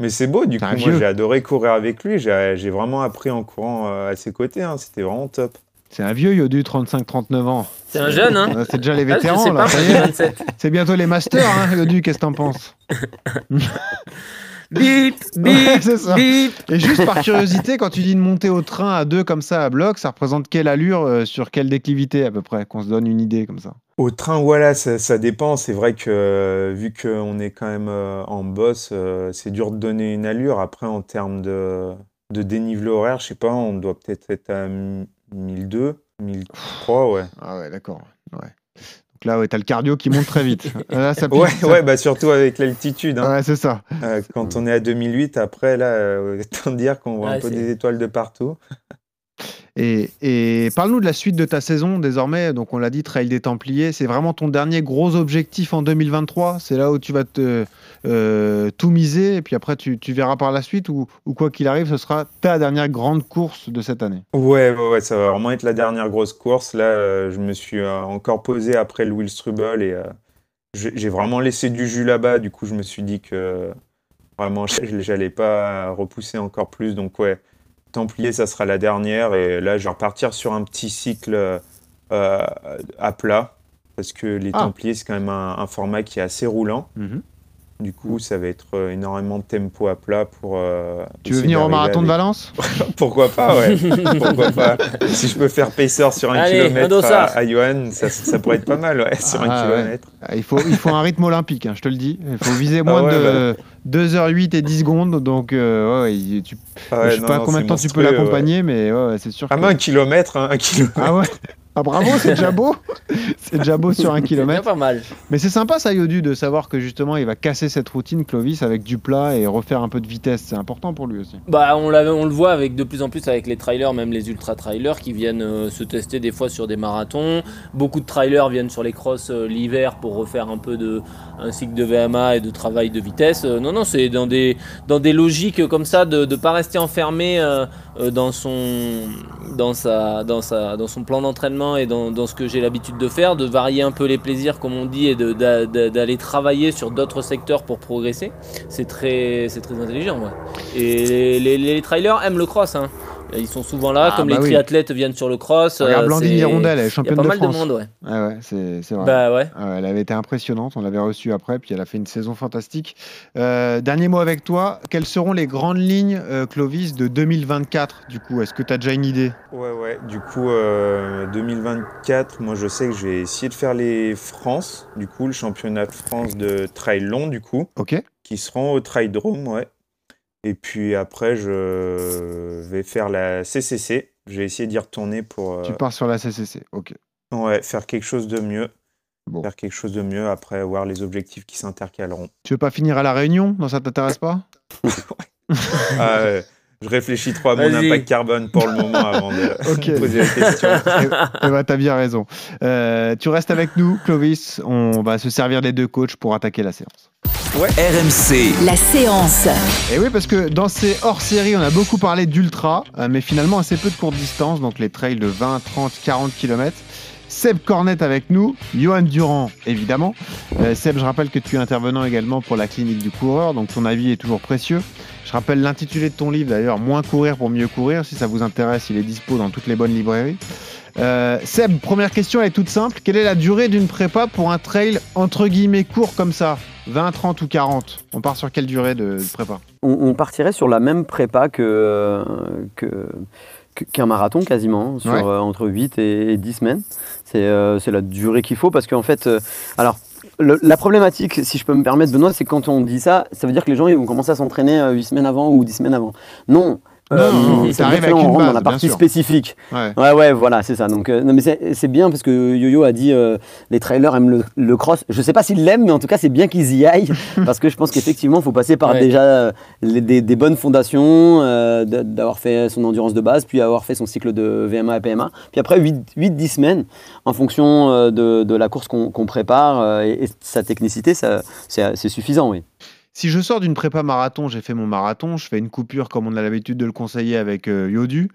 Mais c'est beau, du coup, moi j'ai adoré courir avec lui, j'ai vraiment appris en courant euh, à ses côtés, hein. c'était vraiment top. C'est un vieux Yodu, 35-39 ans. C'est un jeune, hein C'est déjà les Ah, vétérans, là. pas, ça moi, y j'ai est. 27. C'est bientôt les masters, hein, Yodu, qu'est-ce que t'en penses? Bip, bip, c'est ça. bip. Et juste par curiosité, quand tu dis de monter au train à deux comme ça à bloc, ça représente quelle allure euh, sur quelle déclivité à peu près Qu'on se donne une idée comme ça? Au train, voilà, ça, ça dépend. C'est vrai que euh, vu qu'on est quand même euh, en boss, euh, c'est dur de donner une allure. Après, en termes de, de dénivelé horaire, je sais pas, on doit peut-être être à 1002, 1003, ouais. Ah ouais, d'accord. Ouais. Donc là, ouais, t'as le cardio qui monte très vite. Là, ça pique, Ouais, ça- ouais, bah surtout avec l'altitude. hein. Ouais, c'est ça. Euh, quand on est à 2008, après, là, euh, autant dire qu'on voit Ouais, un peu des étoiles de partout. Et, parle-nous de la suite de ta saison désormais. Donc, on l'a dit, Trail des Templiers, c'est vraiment ton dernier gros objectif en 2023. C'est là où tu vas te, euh, tout miser et puis après, tu, verras par la suite ou, quoi qu'il arrive, ce sera ta dernière grande course de cette année. Ouais, ouais, ça va vraiment être la dernière grosse course. Là, euh, je me suis euh, encore posé après le Will Strubble et j'ai vraiment laissé du jus là-bas. Du coup, je me suis dit que vraiment, j'allais pas repousser encore plus. Donc, ouais, Templier, ça sera la dernière. Et là, je vais repartir sur un petit cycle euh, à plat parce que les Ah. Templiers, c'est quand même un, un format qui est assez roulant. Du coup, ça va être euh, énormément de tempo à plat pour. euh, Tu veux venir au marathon de Valence? Pourquoi pas, ouais. Pourquoi pas. Si je peux faire pacer sur un Allez, un kilomètre à, à Johan, ça, ça pourrait être pas mal, ouais, sur un Ah, ouais. kilomètre. Ah, Il faut, il faut un rythme olympique, hein, je te le dis. Il faut viser moins Ah ouais, de 2h08 et 10 secondes. Donc, euh, ouais, il- tu, Ah ouais, je sais non, pas non, combien de temps tu peux l'accompagner, mais c'est sûr. Ah, que- mais un kilomètre, hein, un kilomètre. Ah ouais Ah bravo, c'est déjà beau. c'est déjà beau sur un C'est kilomètre. pas mal. Mais c'est sympa ça, Yodu, de savoir que justement il va casser cette routine, Clovis, avec du plat et refaire un peu de vitesse. C'est important pour lui aussi. Bah, on, on le voit avec de plus en plus avec les trailers, même les ultra trailers qui viennent euh, se tester des fois sur des marathons. Beaucoup de trailers viennent sur les crosses euh, l'hiver pour refaire un peu de un cycle de VMA et de travail de vitesse. Euh, non, non, c'est dans des dans des logiques comme ça de ne pas rester enfermé dans son dans sa dans sa dans son plan d'entraînement et dans, ce que j'ai l'habitude de faire, de varier un peu les plaisirs comme on dit et d'aller travailler sur d'autres secteurs pour progresser. C'est très intelligent. Et les trailers aiment le cross. Hein. Ils sont souvent là, Ah, comme bah les oui. triathlètes viennent sur le cross. Regarde euh, Blandine c'est- Hirondelle, elle est Il y a championne pas de mal France. de monde, ouais. Ah ouais, c'est c'est vrai. Bah ouais. Ah ouais, elle avait été impressionnante, on l'avait reçue après, puis elle a fait une saison fantastique. Euh, dernier mot avec toi, quelles seront les grandes lignes, euh, Clovis, de 2024 du coup? Est-ce que tu as déjà une idée? Ouais, ouais. Du coup, euh, 2024, moi je sais que je vais essayer de faire les France, du coup, le championnat de France de trail long, du coup, Ok qui seront au Trail Drome, ouais. Et puis après, je vais faire la CCC. Je vais essayer d'y retourner pour euh, Tu pars sur la CCC, ok. ouais, faire quelque chose de mieux. Bon. Faire quelque chose de mieux après voir les objectifs qui s'intercaleront. Tu veux pas finir à la Réunion? Non, ça t'intéresse pas? Ah, je réfléchis trop à mon impact carbone pour le moment avant de Ok. poser la question. Eh ben, t'as bien raison. Euh, tu restes avec nous, Clovis. On va se servir des deux coachs pour attaquer la séance. RMC, La séance. Et oui, parce que dans ces hors-séries, on a beaucoup parlé d'ultra, euh, mais finalement assez peu de courte distance, donc les trails de 20, 30, 40 km. Seb Cornet avec nous, Johan Durand évidemment. Euh, Seb, je rappelle que tu es intervenant également pour la clinique du coureur, donc ton avis est toujours précieux. Je rappelle l'intitulé de ton livre d'ailleurs, Moins courir pour mieux courir. Si ça vous intéresse, il est dispo dans toutes les bonnes librairies. Euh, Seb, première question, elle est toute simple. Quelle est la durée d'une prépa pour un trail entre guillemets court comme ça? 20, 30 ou 40 On part sur quelle durée de, de prépa? On, on partirait sur la même prépa que, euh, qu'un marathon quasiment, sur Ouais. euh, entre 8 et, et 10 semaines. C'est euh, c'est la durée qu'il faut parce qu'en fait, euh, alors le- la problématique, si je peux me permettre, Benoît, c'est que quand on dit ça, ça veut dire que les gens ils vont commencer à s'entraîner euh, 8 semaines avant ou 10 semaines avant. Non. Non, non, ça là, avec on une rentre dans la partie spécifique. Ouais. Ouais, ouais, voilà, c'est ça. Donc, euh, non, mais c'est bien parce que Yo-Yo a dit euh, les trailers aiment le, le cross. Je sais pas s'ils l'aiment, mais en tout cas, c'est bien qu'ils y aillent parce que je pense qu'effectivement, il faut passer par Ouais. déjà euh, les- des, des bonnes fondations, euh, d'avoir fait son endurance de base, puis avoir fait son cycle de VMA et PMA. Puis après, 8-10 semaines, en fonction euh, de, de la course qu'on prépare euh, et, et sa technicité, c'est suffisant, oui. Si je sors d'une prépa marathon, j'ai fait mon marathon, je fais une coupure comme on a l'habitude de le conseiller avec euh, Yodu,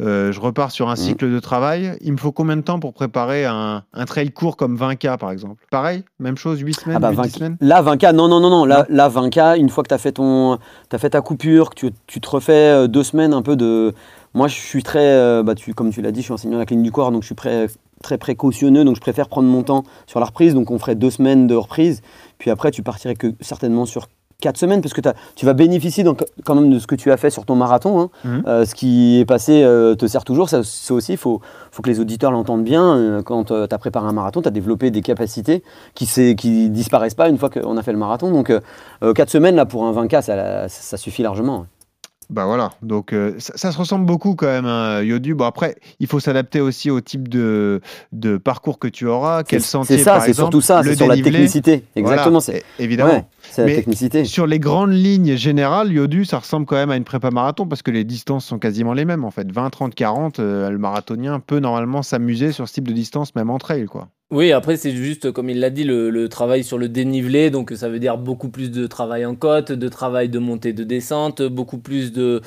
euh, je repars sur un Mhm. cycle de travail. Il me faut combien de temps pour préparer un, un trail court comme 20K par exemple? Pareil Même chose, 8 semaines, Ah bah, 8, 10 20 semaines? Là, 20K, non, non, non, non. Là, là 20K, une fois que tu as fait ton, as fait ta coupure, que tu, tu te refais euh, deux semaines un peu de. Moi, je suis très, euh, bah, tu, comme tu l'as dit, je suis enseignant à la clinique du corps, donc je suis prêt- très précautionneux, donc je préfère prendre mon temps sur la reprise. Donc on ferait deux semaines de reprise, puis après tu partirais que certainement sur quatre semaines, parce que tu vas bénéficier donc, quand même de ce que tu as fait sur ton marathon. hein. Mhm. Euh, ce qui est passé euh, te sert toujours. Ça, ça aussi, il faut, faut que les auditeurs l'entendent bien. Euh, quand tu as préparé un marathon, tu as développé des capacités qui ne disparaissent pas une fois qu'on a fait le marathon. Donc, 4 semaines là, pour un 20K, ça, ça suffit largement. Bah voilà, donc euh, ça, ça se ressemble beaucoup quand même, hein, Yodu. Bon après, il faut s'adapter aussi au type de, de parcours que tu auras, quel sentier C'est ça, c'est surtout ça, le c'est sur la technicité. Exactement, Voilà, c'est évidemment. ouais, c'est la technicité. Sur les grandes lignes générales, Yodu, ça ressemble quand même à une prépa marathon parce que les distances sont quasiment les mêmes en fait. 20, 30, 40, euh, le marathonien peut normalement s'amuser sur ce type de distance même en trail quoi. Oui, après, c'est juste, comme il l'a dit, le, travail sur le dénivelé. Donc, ça veut dire beaucoup plus de travail en côte, de travail de montée, de descente, beaucoup plus de,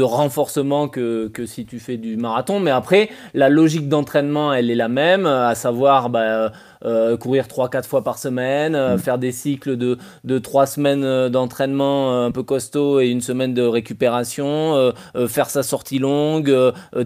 renforcement que, que si tu fais du marathon. Mais après, la logique d'entraînement, elle est la même, à savoir bah, euh, courir 3-4 fois par semaine, euh, faire des cycles de, de 3 semaines euh, d'entraînement un peu costaud et une semaine de récupération, faire sa sortie longue,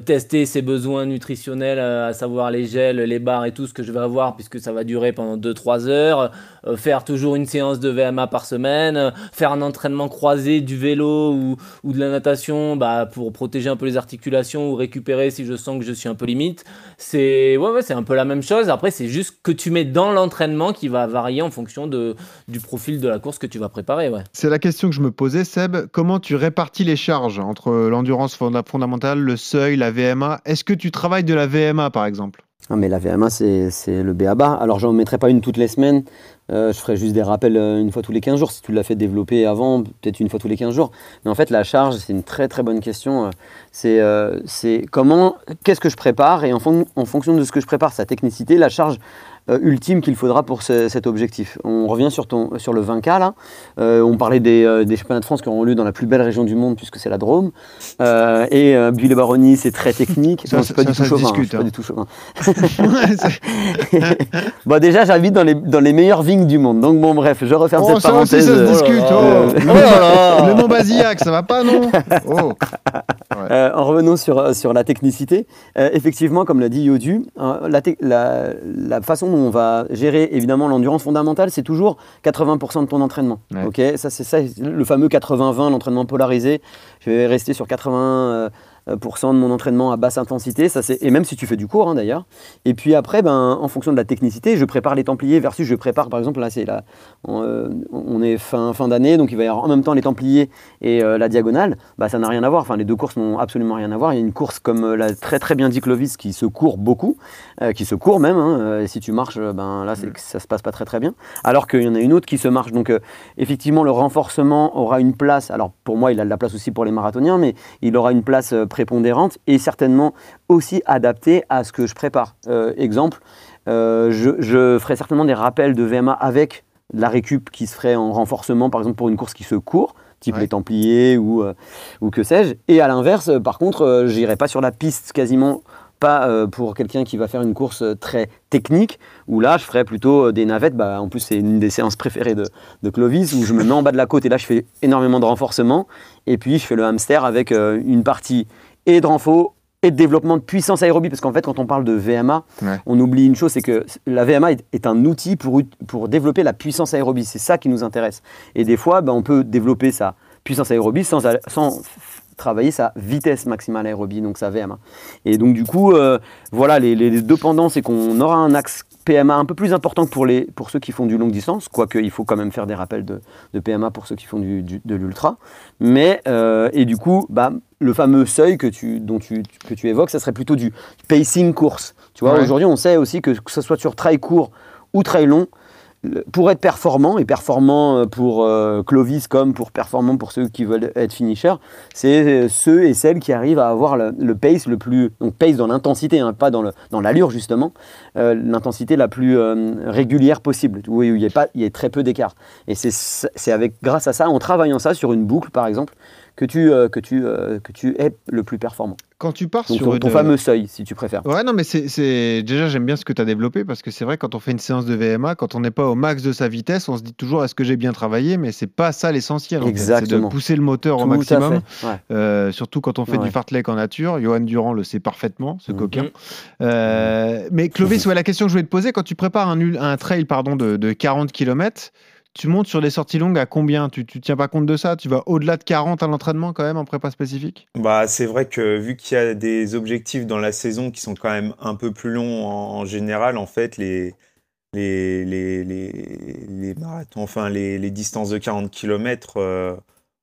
tester ses besoins nutritionnels, à savoir les gels, les barres et tout ce que je vais avoir puisque ça va durer pendant 2-3 heures, faire toujours une séance de VMA par semaine, faire un entraînement croisé du vélo ou, ou de la natation bah, pour protéger un peu les articulations ou récupérer si je sens que je suis un peu limite. C'est ouais, ouais, c'est un peu la même chose. Après, c'est juste que tu mets dans l'entraînement qui va varier en fonction de, du profil de la course que tu vas préparer. Ouais. C'est la question que je me posais, Seb. Comment tu répartis les charges entre l'endurance fondamentale, le seuil, la VMA Est-ce que tu travailles de la VMA par exemple? Ah, mais la VMA, c'est le B à bas. Alors, j'en mettrai pas une toutes les semaines. Euh, je ferai juste des rappels euh, une fois tous les 15 jours. Si tu l'as fait développer avant, peut-être une fois tous les 15 jours. Mais en fait, la charge, c'est une très très bonne question. Euh, c'est comment, qu'est-ce que je prépare? Et en, en, fonction de ce que je prépare, sa technicité, la charge euh, ultime qu'il faudra pour cet objectif. On revient sur, ton, sur le 20K là. Euh, on parlait des, euh, des, championnats de France qui auront lieu dans la plus belle région du monde puisque c'est la Drôme. et Bulle Baronnie, c'est très technique. Ça, c'est pas, du tout chauvin. Pas hein. du tout chauvin. bon, déjà, j'habite dans les, dans les meilleures vignes du monde. Donc bon, bref, je referme oh, cette parenthèse. ça se discute. Oh. Oh le nom Basillac, ça va pas, non oh. En revenant sur, sur la technicité, effectivement, comme l'a dit Yodu, la, la, la façon on va gérer évidemment l'endurance fondamentale, c'est toujours 80% de ton entraînement. Ok, ça c'est ça, le fameux 80-20, l'entraînement polarisé. Je vais rester sur 80 euh, de mon entraînement à basse intensité, ça c'est et même si tu fais du court hein, d'ailleurs. Et puis après, ben, en fonction de la technicité, je prépare les Templiers versus je prépare par exemple là c'est là, on, euh, on, est fin fin d'année, donc il va y avoir en même temps les Templiers et euh, la diagonale. Bah ça n'a rien à voir. Enfin les deux courses n'ont absolument rien à voir. Il y a une course comme l'a très très bien dit Clovis qui se court beaucoup, qui se court même. Hein, et si tu marches, ben là c'est mm. ça se passe pas très très bien. Alors qu'il y en a une autre qui se marche. Donc effectivement le renforcement aura une place. Alors pour moi il a de la place aussi pour les marathoniens, mais il aura une place prépondérante et certainement aussi adaptée à ce que je prépare. Euh, exemple, euh, je, ferai certainement des rappels de VMA avec la récup qui se ferait en renforcement, par exemple pour une course qui se court, type les Templiers ou, euh, ou que sais-je. Et à l'inverse, par contre, j'irai pas sur la piste quasiment pas pour quelqu'un qui va faire une course très technique, où là, je ferais plutôt des navettes. Bah, en plus, c'est une des séances préférées de, Clovis, où je me mets en bas de la côte et là, je fais énormément de renforcement. Et puis, je fais le hamster avec une partie et de renfort et de développement de puissance aérobie. Parce qu'en fait, quand on parle de VMA, on oublie une chose, c'est que la VMA est, un outil pour, pour développer la puissance aérobie. C'est ça qui nous intéresse. Et des fois, bah, on peut développer sa puissance aérobie sans, sans travailler sa vitesse maximale aérobie, donc sa VMA. Et donc du coup, euh, voilà, les, deux pendants, c'est qu'on aura un axe PMA un peu plus important que pour, les, pour ceux qui font du longue distance, quoique il faut quand même faire des rappels de, PMA pour ceux qui font du, de l'ultra. Mais, euh, et du coup, bah, le fameux seuil que tu, dont tu, que tu évoques, ça serait plutôt du pacing course. Tu vois, aujourd'hui, on sait aussi que, que ce soit sur trail court ou trail long, pour être performant, et performant euh, pour euh, Clovis comme pour performant pour ceux qui veulent être finishers, c'est euh, ceux et celles qui arrivent à avoir le, pace le plus, donc pace dans l'intensité, hein, pas dans l'allure dans justement, l'intensité la plus régulière possible, où il y, a pas, il y a très peu d'écart. Et c'est avec grâce à ça, en travaillant ça sur une boucle par exemple, que tu, euh, que, tu, euh, que tu es le plus performant. Quand tu pars sur ton, fameux seuil, si tu préfères. Ouais, non, mais c'est déjà j'aime bien ce que tu as développé parce que c'est vrai quand on fait une séance de VMA, quand on n'est pas au max de sa vitesse, on se dit toujours est-ce que j'ai bien travaillé, mais c'est pas ça l'essentiel. C'est de pousser le moteur au maximum, euh, surtout quand on fait du fartlek en nature. Johan Durand le sait parfaitement, ce mhm. coquin. mais Clovis, ouais, la question que je voulais te poser, quand tu prépares un, un trail pardon, de, de 40 km, tu montes sur des sorties longues à combien? Tu, tu tiens pas compte de ça? Tu vas au-delà de 40 à l'entraînement quand même en prépa spécifique? Bah c'est vrai que vu qu'il y a des objectifs dans la saison qui sont quand même un peu plus longs en, général, en fait les les, les, les, marathons, enfin les, distances de 40 km, euh,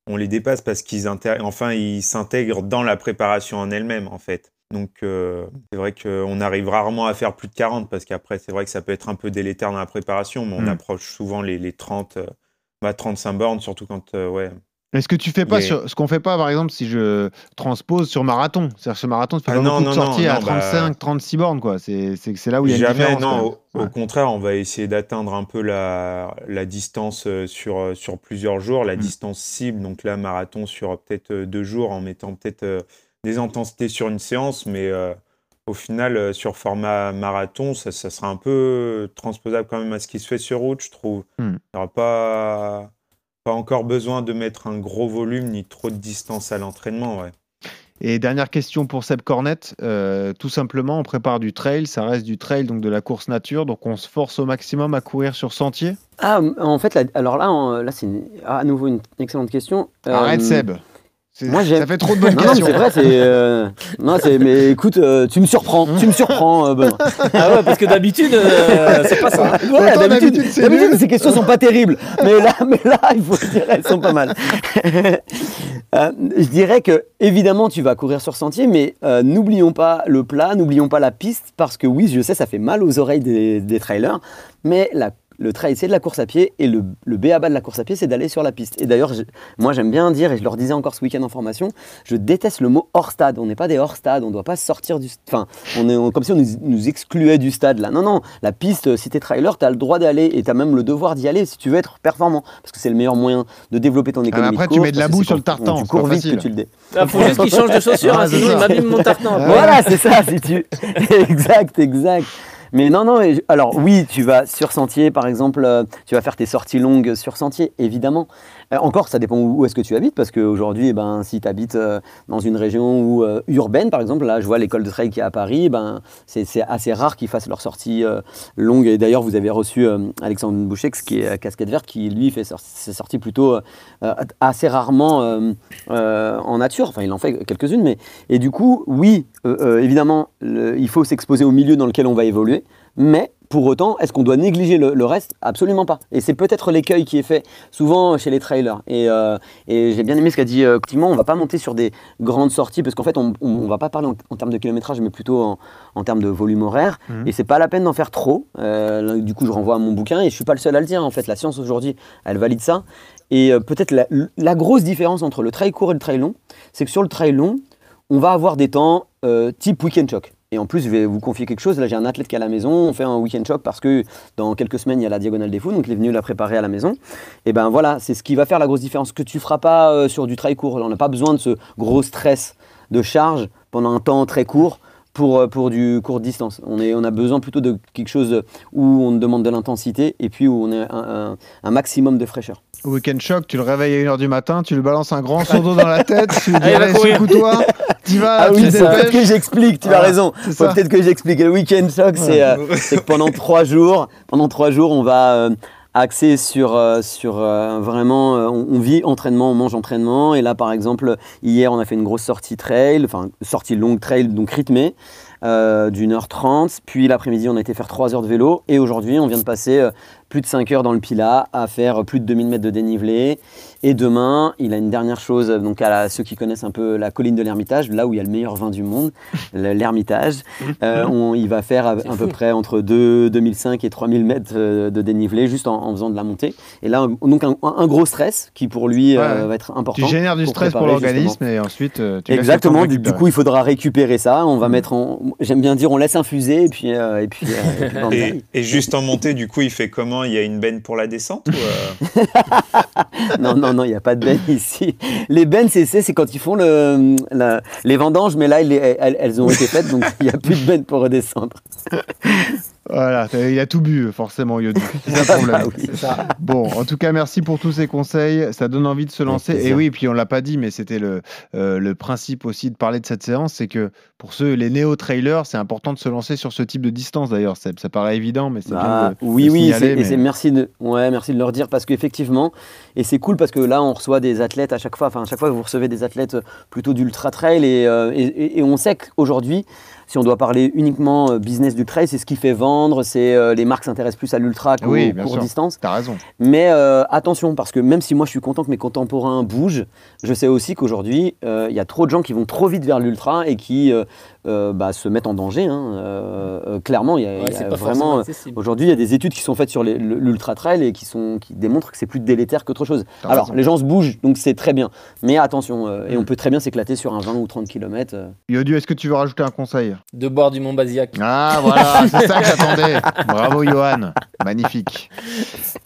on les dépasse parce qu'ils enfin ils s'intègrent dans la préparation en elle-même en fait. Donc euh, c'est vrai qu'on arrive rarement à faire plus de 40 parce qu'après c'est vrai que ça peut être un peu délétère dans la préparation, mais on mm. approche souvent les, les 30, euh, bah, 35 bornes, surtout quand euh, ouais. Est-ce que tu fais pas sur, ce qu'on fait pas par exemple si je transpose sur marathon C'est-à-dire ce marathon, tu fais ah beaucoup de sorties à 35, 36 bah bornes quoi. C'est là où il y a jamais, une différence. Non, au, contraire, on va essayer d'atteindre un peu la, la distance sur, sur plusieurs jours, la mm. distance cible. Donc là, marathon sur peut-être deux jours en mettant peut-être des intensités sur une séance, mais euh, au final, euh, sur format marathon, ça, sera un peu transposable quand même à ce qui se fait sur route, je trouve. Hmm. Il n'y aura pas, pas encore besoin de mettre un gros volume ni trop de distance à l'entraînement. Ouais. Et dernière question pour Seb Cornette, euh, tout simplement, on prépare du trail, ça reste du trail, donc de la course nature, donc on se force au maximum à courir sur sentier? Ah, en fait, alors là, là c'est à nouveau une excellente question. Arrête Seb Moi. Ça fait trop de bonnes Non, non, questions. c'est vrai, c'est. euh, Non, c'est. Mais écoute, euh, tu me surprends, tu me surprends, euh, Benoît. Ah ouais, parce que d'habitude, euh, c'est pas ça. Ouais, d'habitude, ces questions sont pas terribles. Mais là, mais là, il faut dire, elles sont pas mal. Euh, je dirais que, évidemment, tu vas courir sur sentier, mais euh, n'oublions pas le plat, n'oublions pas la piste, parce que oui, je sais, ça fait mal aux oreilles des, des trailers, mais la- le trail, c'est de la course à pied, et le, le B à bas de la course à pied, c'est d'aller sur la piste. Et d'ailleurs, moi, j'aime bien dire, et je leur disais encore ce week-end en formation, je déteste le mot hors stade. On n'est pas des hors stade, on ne doit pas sortir du. Enfin, on est on- comme si on nous, nous excluait du stade là. Non, non, la piste, euh, si tu es trailer, tu as le droit d'aller et tu as même le devoir d'y aller si tu veux être performant. Parce que c'est le meilleur moyen de développer ton économie. après, de tu mets de la boue c'est sur le tartan, Tu cours vite que tu le dé. Il faut juste qu'il change de chaussures, Ah, hein, sinon ça. il m'abîme mon tartan. Voilà, c'est ça, si tu. exact, exact. Mais non, non, alors oui, tu vas sur sentier, par exemple, euh, tu vas faire tes sorties longues sur sentier, évidemment. Euh, encore, ça dépend où, est-ce que tu habites, parce qu'aujourd'hui, eh ben, si tu habites euh, dans une région urbaine, par exemple, là, je vois l'école de trail qui est à Paris, ben, c'est assez rare qu'ils fassent leurs sorties longues. Et d'ailleurs, vous avez reçu Alexandre Bouchex, qui est casquette verte, qui lui fait ses sorties plutôt assez rarement en nature. Enfin, il en fait quelques-unes, mais et du coup, oui, évidemment, il faut s'exposer au milieu dans lequel on va évoluer, mais pour autant, est-ce qu'on doit négliger le, le reste? Absolument pas. Et c'est peut-être l'écueil qui est fait souvent chez les trailers. Et, euh, et j'ai bien aimé ce qu'a dit euh, Clément, on va pas monter sur des grandes sorties, parce qu'en fait, on, on, on va pas parler en, en termes de kilométrage, mais plutôt en, en termes de volume horaire. Mhm. Et c'est pas la peine d'en faire trop. Euh, là, du coup, je renvoie à mon bouquin, et je suis pas le seul à le dire, en fait. La science aujourd'hui, elle valide ça. Et euh, peut-être la, la grosse différence entre le trail court et le trail long, c'est que sur le trail long, on va avoir des temps type week-end choc. Et en plus, je vais vous confier quelque chose. Là, j'ai un athlète qui est à la maison. On fait un week-end choc parce que dans quelques semaines, il y a la diagonale des fous. Donc, il est venu la préparer à la maison. Et ben voilà, c'est ce qui va faire la grosse différence. Que tu feras pas euh, sur du trail court. On n'a pas besoin de ce gros stress de charge pendant un temps très court pour, euh, pour du court distance. On, est, on a besoin plutôt de quelque chose où on demande de l'intensité et puis où on a un, un- un maximum de fraîcheur. Weekend Shock, tu le réveilles à 1h du matin, tu lui balances un grand seau d'eau dans la tête, tu lui dis Allez, secoue-toi, t'y vas, Ah tu oui, peut-être que j'explique, tu as raison. peut-être que j'explique. Le week-end choc, c'est euh, c'est que pendant trois jours, pendant trois jours, on va euh, axer sur, euh, euh, vraiment, euh, on, vit entraînement, on mange entraînement. Et là, par exemple, hier, on a fait une grosse sortie trail, enfin, sortie longue trail, donc rythmée. d'une heure trente, puis l'après-midi on a été faire trois heures de vélo et aujourd'hui on vient de passer plus de 5 heures dans le Pila à faire plus de 2000 mètres de dénivelé et demain il a une dernière chose donc à la- ceux qui connaissent un peu la colline de l'Ermitage là où il y a le meilleur vin du monde le- l'Ermitage euh, il va faire à, à peu près entre 2, 2005 et 3000 mètres euh, de dénivelé juste en, en faisant de la montée. Et là donc un, un gros stress qui pour lui euh, va être important Tu génères du pour stress pour l'organisme et ensuite euh, tu Exactement, du, coup il faudra récupérer ça, on va mettre en... J'aime bien dire on laisse infuser et puis... euh, et puis, euh, et puis bam, Et, bam. et juste en montée, du coup, il fait comment? Il y a une benne pour la descente ou, euh, non, non, non, il n'y a pas de bennes ici. Les bennes, c'est quand ils font le, les vendanges, mais là, elles, ont été faites, donc il n'y a plus de bennes pour redescendre. Voilà, il a tout bu forcément Yodu. C'est ça le problème. Ah oui. Bon, en tout cas, merci pour tous ces conseils. Ça donne envie de se lancer. Et oui, puis on l'a pas dit, mais c'était le, euh, le principe aussi de parler de cette séance, c'est que pour ceux, les néo-trailers, c'est important de se lancer sur ce type de distance d'ailleurs. Ça, ça paraît évident, mais c'est bien de, oui, de oui, signaler, et mais- c'est merci de, ouais, merci de leur dire parce qu'effectivement, et c'est cool parce que là, on reçoit des athlètes à chaque fois. Enfin, à chaque fois, vous recevez des athlètes plutôt d'ultra trail et, euh, et, et- et on sait qu'aujourd'hui, si on doit parler uniquement euh, business du trail, c'est ce qui fait vendre. C'est euh, les marques s'intéressent plus à l'ultra qu'au Oui, court sûr. distance. T'as raison. Mais euh, attention, parce que même si moi je suis content que mes contemporains bougent, je sais aussi qu'aujourd'hui, euh, il y a trop de gens qui vont trop vite vers l'ultra et qui euh, bah, se mettent en danger. hein. Euh, euh, clairement, il y a, Ouais, il y a c'est pas vraiment. Aujourd'hui, il y a des études qui sont faites sur l'ultra trail et qui, sont, qui démontrent que c'est plus délétère qu'autre chose. Alors, raison. les gens se bougent, donc c'est très bien. Mais attention, euh, et Mm. on peut très bien s'éclater sur un 20 ou 30 km. Yodu, est-ce que tu veux rajouter un conseil? De boire du Mont Basiac. Ah voilà, c'est ça que j'attendais. Bravo Johan, magnifique.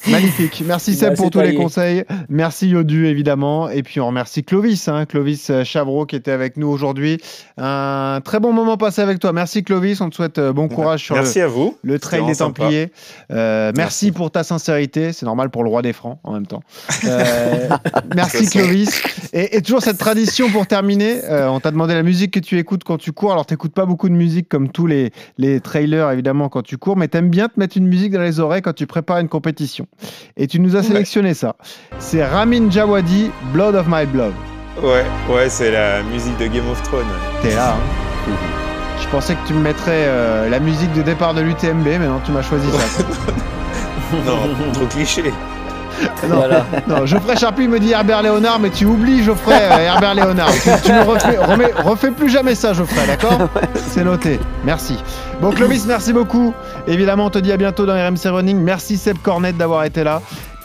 Magnifique. Merci Seb Bah, pour tous les conseils. Merci Yodu évidemment. Et puis on remercie Clovis, hein, Clovis Chavreau qui était avec nous aujourd'hui. Un très bon moment passé avec toi. Merci Clovis, on te souhaite euh, bon courage sur Merci le, à vous. le trail des. Templiers. Euh, merci, Merci. pour ta sincérité, c'est normal pour le roi des francs en même temps. Euh, merci. Clovis. Et, et toujours cette tradition pour terminer, euh, on t'a demandé la musique que tu écoutes quand tu cours. Alors t'écoutes pas beaucoup de musique comme tous les, les trailers évidemment quand tu cours, mais t'aimes bien te mettre une musique dans les oreilles quand tu prépares une compétition. Et tu nous as sélectionné ça. C'est Ramin Djawadi, Blood of My Blood. Ouais, ouais, c'est la musique de Game of Thrones. T'es là. Hein. Je pensais que tu me mettrais euh, la musique de départ de l'UTMB, mais non, tu m'as choisi ça. non, trop cliché. Non, voilà. non, Geoffrey Charpuis me dit Herbert Léonard, mais tu oublies Geoffrey euh, Herbert Léonard. Tu, tu me refais, remets, refais plus jamais ça, Geoffrey, d'accord C'est noté. Merci. Bon, Clovis, merci beaucoup. Évidemment, on te dit à bientôt dans RMC Running. Merci Seb Cornet d'avoir été là.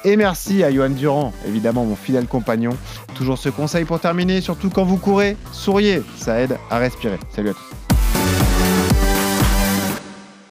Et merci à Johan Durand, évidemment mon fidèle compagnon. Toujours ce conseil pour terminer, surtout quand vous courez, souriez, ça aide à respirer. Salut à tous.